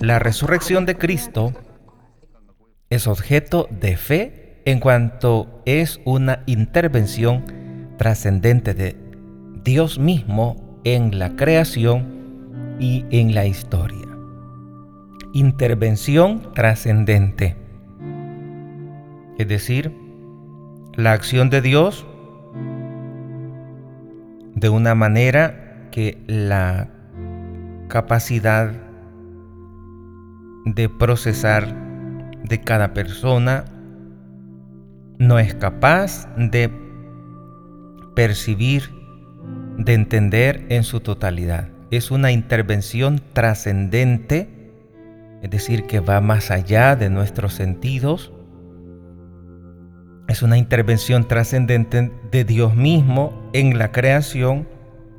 La resurrección de Cristo es objeto de fe en cuanto es una intervención trascendente de Dios mismo en la creación y en la historia. Intervención trascendente. Es decir, la acción de Dios de una manera que la capacidad de procesar de cada persona no es capaz de percibir, de entender en su totalidad. Es una intervención trascendente, es decir, que va más allá de nuestros sentidos. Es una intervención trascendente de Dios mismo en la creación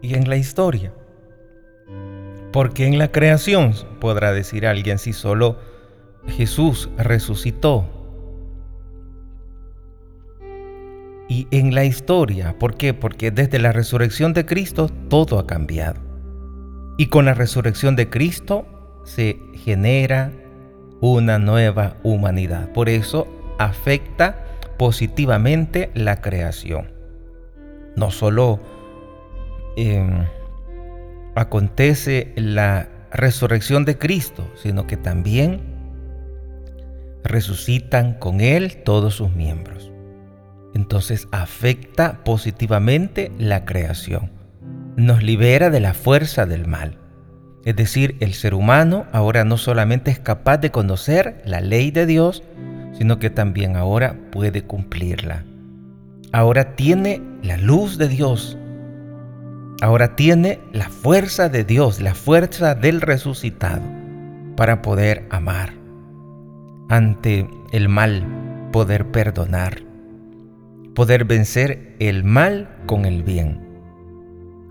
y en la historia. Porque en la creación, podrá decir alguien, si solo Jesús resucitó. Y en la historia, ¿por qué? Porque desde la resurrección de Cristo todo ha cambiado. Y con la resurrección de Cristo se genera una nueva humanidad. Por eso afecta positivamente la creación no solo em, acontece la resurrección de Cristo, sino que también resucitan con Él todos sus miembros. Entonces afecta positivamente la creación. Nos libera de la fuerza del mal. Es decir, el ser humano ahora no solamente es capaz de conocer la ley de Dios, sino que también ahora puede cumplirla ahora tiene la luz de Dios. Ahora tiene la fuerza de Dios, la fuerza del resucitado para poder amar. Ante el mal, poder perdonar. Poder vencer el mal con el bien.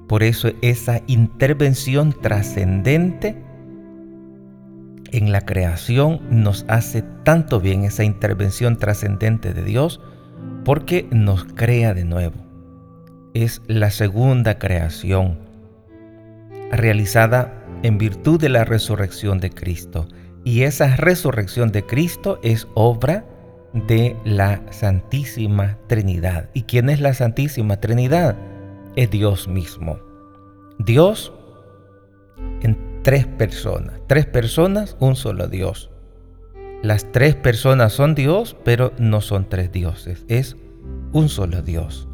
Por eso esa intervención trascendente en la creación nos hace tanto bien, esa intervención trascendente de Dios, porque nos crea de nuevo. Es la segunda creación realizada en virtud de la resurrección de Cristo. Y esa resurrección de Cristo es obra de la Santísima Trinidad. ¿Y quién es la Santísima Trinidad? Es Dios mismo. Dios en tres personas. Tres personas, un solo Dios. Las tres personas son Dios, pero no son tres dioses, es un solo Dios.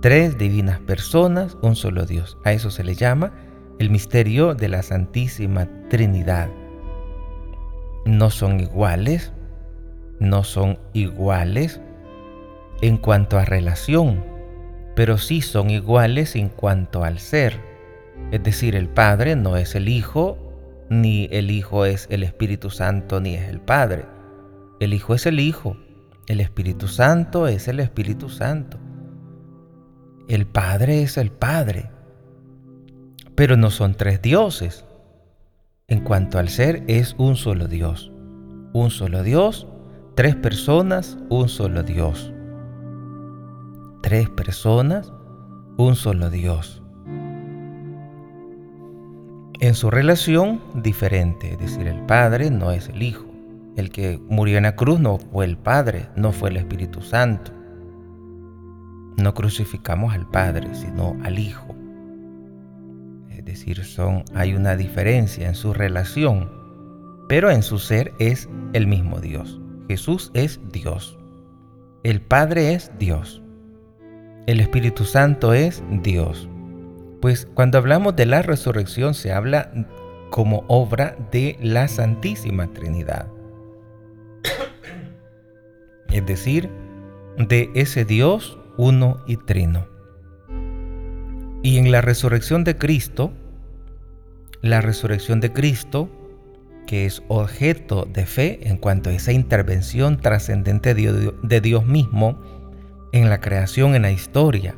Tres divinas personas, un solo Dios. A eso se le llama el misterio de la Santísima Trinidad. No son iguales, no son iguales en cuanto a relación, pero sí son iguales en cuanto al ser. Es decir, el Padre no es el Hijo, ni el Hijo es el Espíritu Santo, ni es el Padre. El Hijo es el Hijo, el Espíritu Santo es el Espíritu Santo. El Padre es el Padre. Pero no son tres dioses. En cuanto al ser, es un solo Dios. Un solo Dios, tres personas, un solo Dios. Tres personas, un solo Dios en su relación diferente, es decir, el Padre no es el Hijo. El que murió en la cruz no fue el Padre, no fue el Espíritu Santo. No crucificamos al Padre, sino al Hijo. Es decir, son, hay una diferencia en su relación, pero en su ser es el mismo Dios. Jesús es Dios. El Padre es Dios. El Espíritu Santo es Dios. Pues cuando hablamos de la resurrección se habla como obra de la Santísima Trinidad. Es decir, de ese Dios uno y trino. Y en la resurrección de Cristo, la resurrección de Cristo, que es objeto de fe en cuanto a esa intervención trascendente de Dios mismo en la creación, en la historia,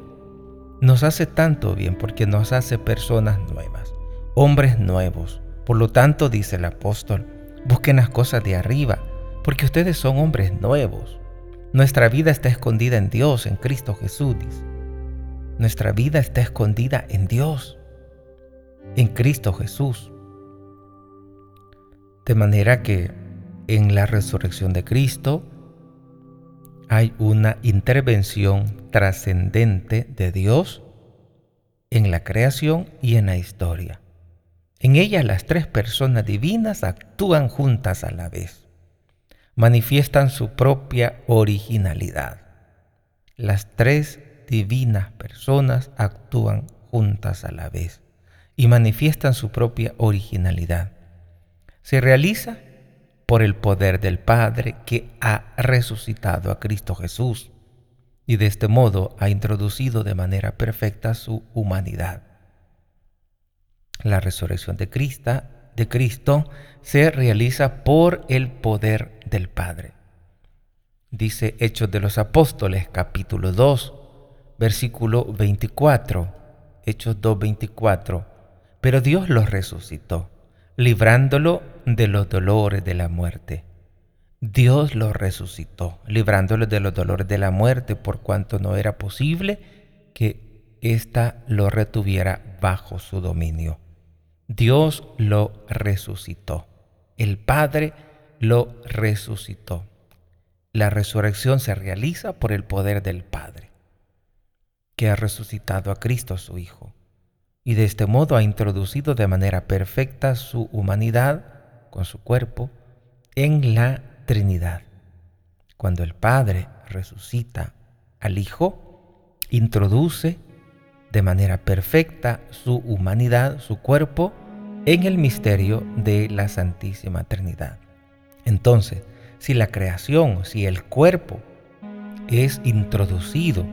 nos hace tanto bien porque nos hace personas nuevas, hombres nuevos. Por lo tanto, dice el apóstol, busquen las cosas de arriba, porque ustedes son hombres nuevos. Nuestra vida está escondida en Dios, en Cristo Jesús. Nuestra vida está escondida en Dios. en Cristo Jesús. De manera que en la resurrección de Cristo hay una intervención trascendente de Dios en la creación y en la historia. En ella las tres personas divinas actúan juntas a la vez. Manifiestan su propia originalidad. Las tres divinas personas actúan juntas a la vez y manifiestan su propia originalidad. Se realiza por el poder del Padre que ha resucitado a Cristo Jesús y de este modo ha introducido de manera perfecta su humanidad. La resurrección de Cristo, de Cristo se realiza por el poder del Padre. Dice Hechos de los Apóstoles capítulo 2, versículo 24. Hechos 2, 24. Pero Dios los resucitó, librándolo de los dolores de la muerte Dios lo resucitó, librándolo de los dolores de la muerte, por cuanto no era posible que ésta lo retuviera bajo su dominio. Dios lo resucitó. El Padre lo resucitó. La resurrección se realiza por el poder del Padre, que ha resucitado a Cristo su Hijo, y de este modo ha introducido de manera perfecta su humanidad con su cuerpo en la Trinidad. Cuando el Padre resucita al Hijo, introduce de manera perfecta su humanidad, su cuerpo, en el misterio de la Santísima Trinidad. Entonces, si la creación, si el cuerpo es introducido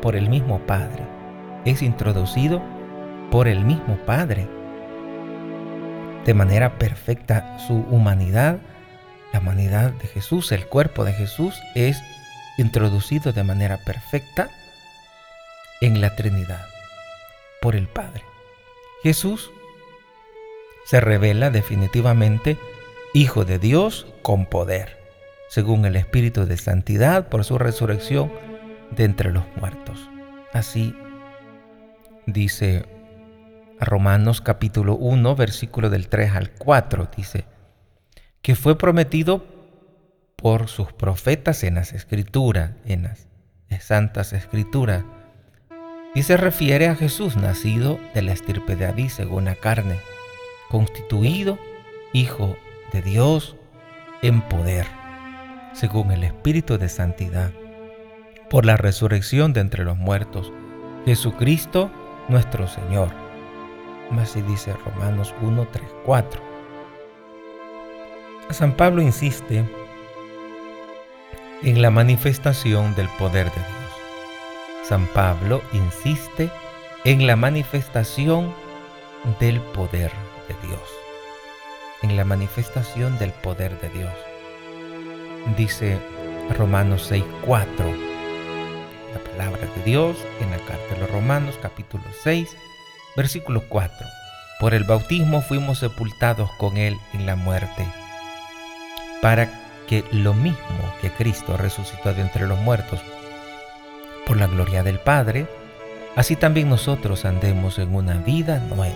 por el mismo Padre, es introducido por el mismo Padre de manera perfecta su humanidad, la humanidad de Jesús, el cuerpo de Jesús es introducido de manera perfecta en la Trinidad por el Padre. Jesús se revela definitivamente Hijo de Dios con poder, según el Espíritu de Santidad por su resurrección de entre los muertos. Así dice Romanos capítulo 1, versículo del 3 al 4, dice, que fue prometido por sus profetas en las escrituras, en las santas escrituras, y se refiere a Jesús nacido de la estirpe de David según la carne, constituido Hijo de Dios en poder, según el Espíritu de Santidad, por la resurrección de entre los muertos, Jesucristo nuestro Señor Así dice Romanos 1, 3, 4. San Pablo insiste en la manifestación del poder de Dios. San Pablo insiste en la manifestación del poder de Dios. En la manifestación del poder de Dios. Dice Romanos 6, 4. La palabra de Dios en la carta de los Romanos capítulo 6 Versículo 4. Por el bautismo fuimos sepultados con Él en la muerte, para que lo mismo que Cristo resucitó de entre los muertos por la gloria del Padre, así también nosotros andemos en una vida nueva.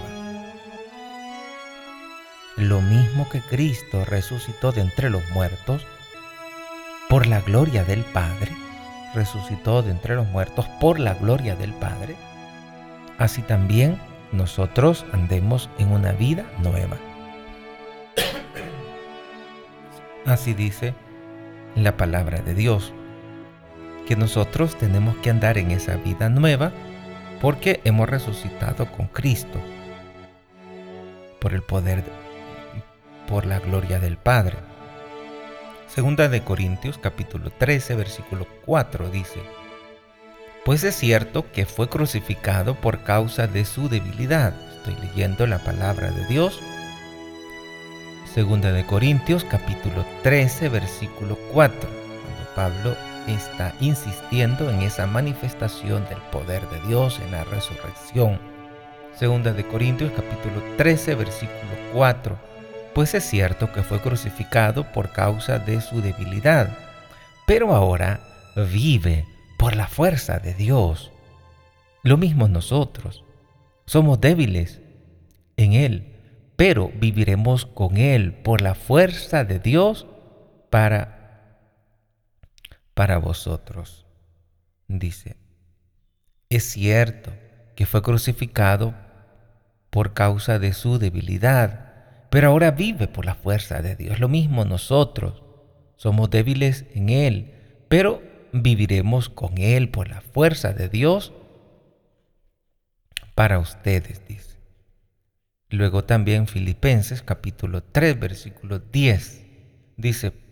Lo mismo que Cristo resucitó de entre los muertos por la gloria del Padre, resucitó de entre los muertos por la gloria del Padre, así también nosotros andemos en una vida nueva. Así dice la palabra de Dios, que nosotros tenemos que andar en esa vida nueva porque hemos resucitado con Cristo por el poder, por la gloria del Padre. Segunda de Corintios capítulo 13 versículo 4 dice, pues es cierto que fue crucificado por causa de su debilidad. Estoy leyendo la palabra de Dios. Segunda de Corintios capítulo 13 versículo 4, cuando Pablo está insistiendo en esa manifestación del poder de Dios en la resurrección. Segunda de Corintios capítulo 13 versículo 4. Pues es cierto que fue crucificado por causa de su debilidad, pero ahora vive por la fuerza de Dios. Lo mismo nosotros. Somos débiles en Él, pero viviremos con Él por la fuerza de Dios para, para vosotros. Dice, es cierto que fue crucificado por causa de su debilidad, pero ahora vive por la fuerza de Dios. Lo mismo nosotros. Somos débiles en Él, pero viviremos con Él por la fuerza de Dios para ustedes, dice. Luego también Filipenses capítulo 3, versículo 10, dice,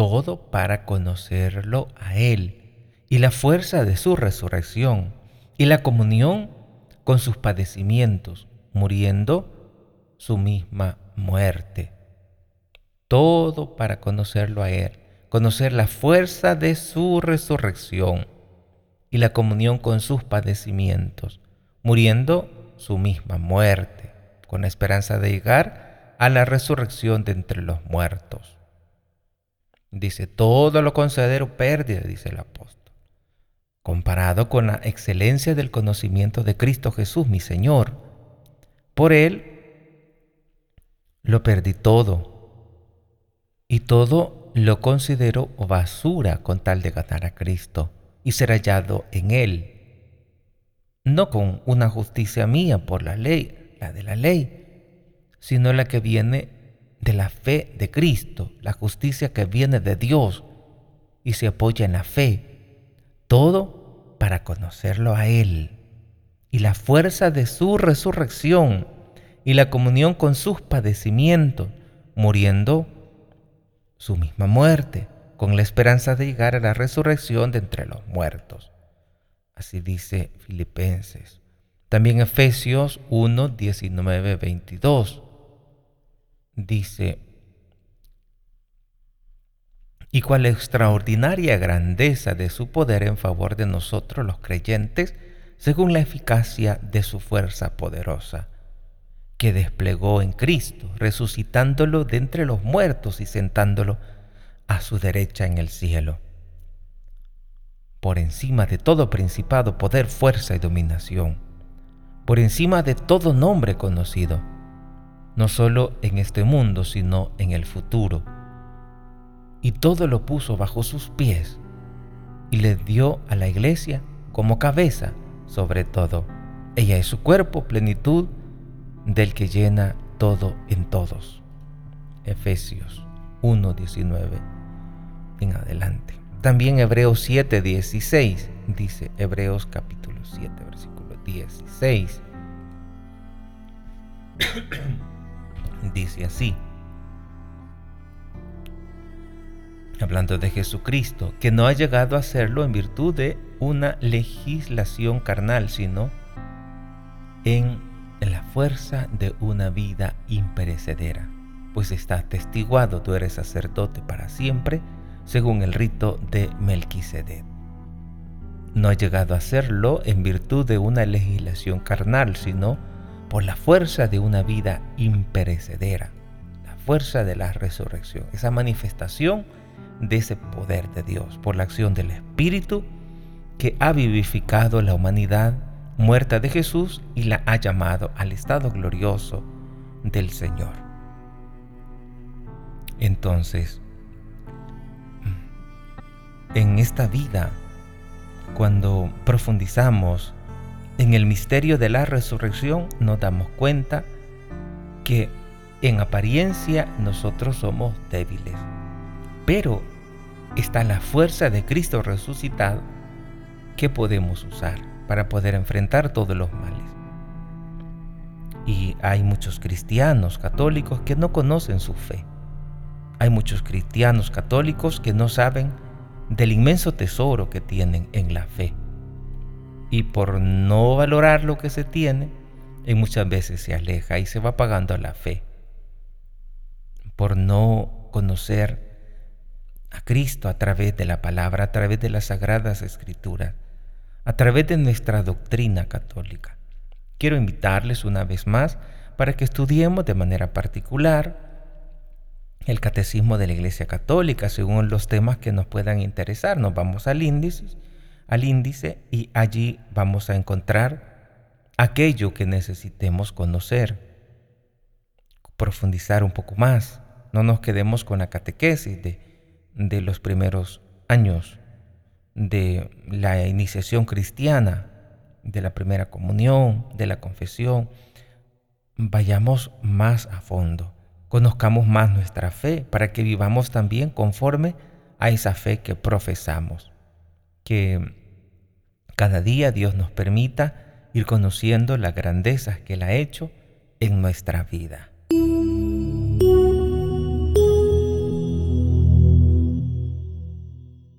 todo para conocerlo a Él y la fuerza de su resurrección y la comunión con sus padecimientos, muriendo su misma muerte. Todo para conocerlo a Él, conocer la fuerza de su resurrección y la comunión con sus padecimientos, muriendo su misma muerte, con la esperanza de llegar a la resurrección de entre los muertos. Dice, todo lo considero pérdida, dice el apóstol, comparado con la excelencia del conocimiento de Cristo Jesús, mi Señor. Por Él lo perdí todo y todo lo considero basura con tal de ganar a Cristo y ser hallado en él, no con una justicia mía por la ley, la de la ley, sino la que viene de la fe de Cristo, la justicia que viene de Dios y se apoya en la fe, todo para conocerlo a Él y la fuerza de su resurrección y la comunión con sus padecimientos, muriendo su misma muerte con la esperanza de llegar a la resurrección de entre los muertos. Así dice Filipenses. También Efesios 1, 19, 22 dice, y cuál extraordinaria grandeza de su poder en favor de nosotros los creyentes, según la eficacia de su fuerza poderosa, que desplegó en Cristo, resucitándolo de entre los muertos y sentándolo a su derecha en el cielo, por encima de todo principado, poder, fuerza y dominación, por encima de todo nombre conocido, no solo en este mundo, sino en el futuro. Y todo lo puso bajo sus pies y le dio a la iglesia como cabeza sobre todo. Ella es su cuerpo, plenitud del que llena todo en todos. Efesios 1.19 en adelante. También Hebreos 7, 16, dice Hebreos capítulo 7, versículo 16. Dice así, hablando de Jesucristo, que no ha llegado a hacerlo en virtud de una legislación carnal, sino en la fuerza de una vida imperecedera, pues está testiguado, tú eres sacerdote para siempre, según el rito de Melquisedec. No ha llegado a serlo en virtud de una legislación carnal, sino por la fuerza de una vida imperecedera, la fuerza de la resurrección, esa manifestación de ese poder de Dios, por la acción del Espíritu que ha vivificado la humanidad muerta de Jesús y la ha llamado al estado glorioso del Señor. Entonces, en esta vida, cuando profundizamos en el misterio de la resurrección, nos damos cuenta que en apariencia nosotros somos débiles, pero está la fuerza de Cristo resucitado que podemos usar para poder enfrentar todos los males. Y hay muchos cristianos católicos que no conocen su fe. Hay muchos cristianos católicos que no saben del inmenso tesoro que tienen en la fe. Y por no valorar lo que se tiene, en muchas veces se aleja y se va pagando la fe. Por no conocer a Cristo a través de la palabra, a través de las sagradas escrituras, a través de nuestra doctrina católica. Quiero invitarles una vez más para que estudiemos de manera particular el catecismo de la Iglesia Católica según los temas que nos puedan interesar. Nos vamos al índice, al índice y allí vamos a encontrar aquello que necesitemos conocer, profundizar un poco más. No nos quedemos con la catequesis de, de los primeros años de la iniciación cristiana, de la primera comunión, de la confesión. Vayamos más a fondo, conozcamos más nuestra fe para que vivamos también conforme a esa fe que profesamos. Que cada día Dios nos permita ir conociendo las grandezas que Él ha hecho en nuestra vida.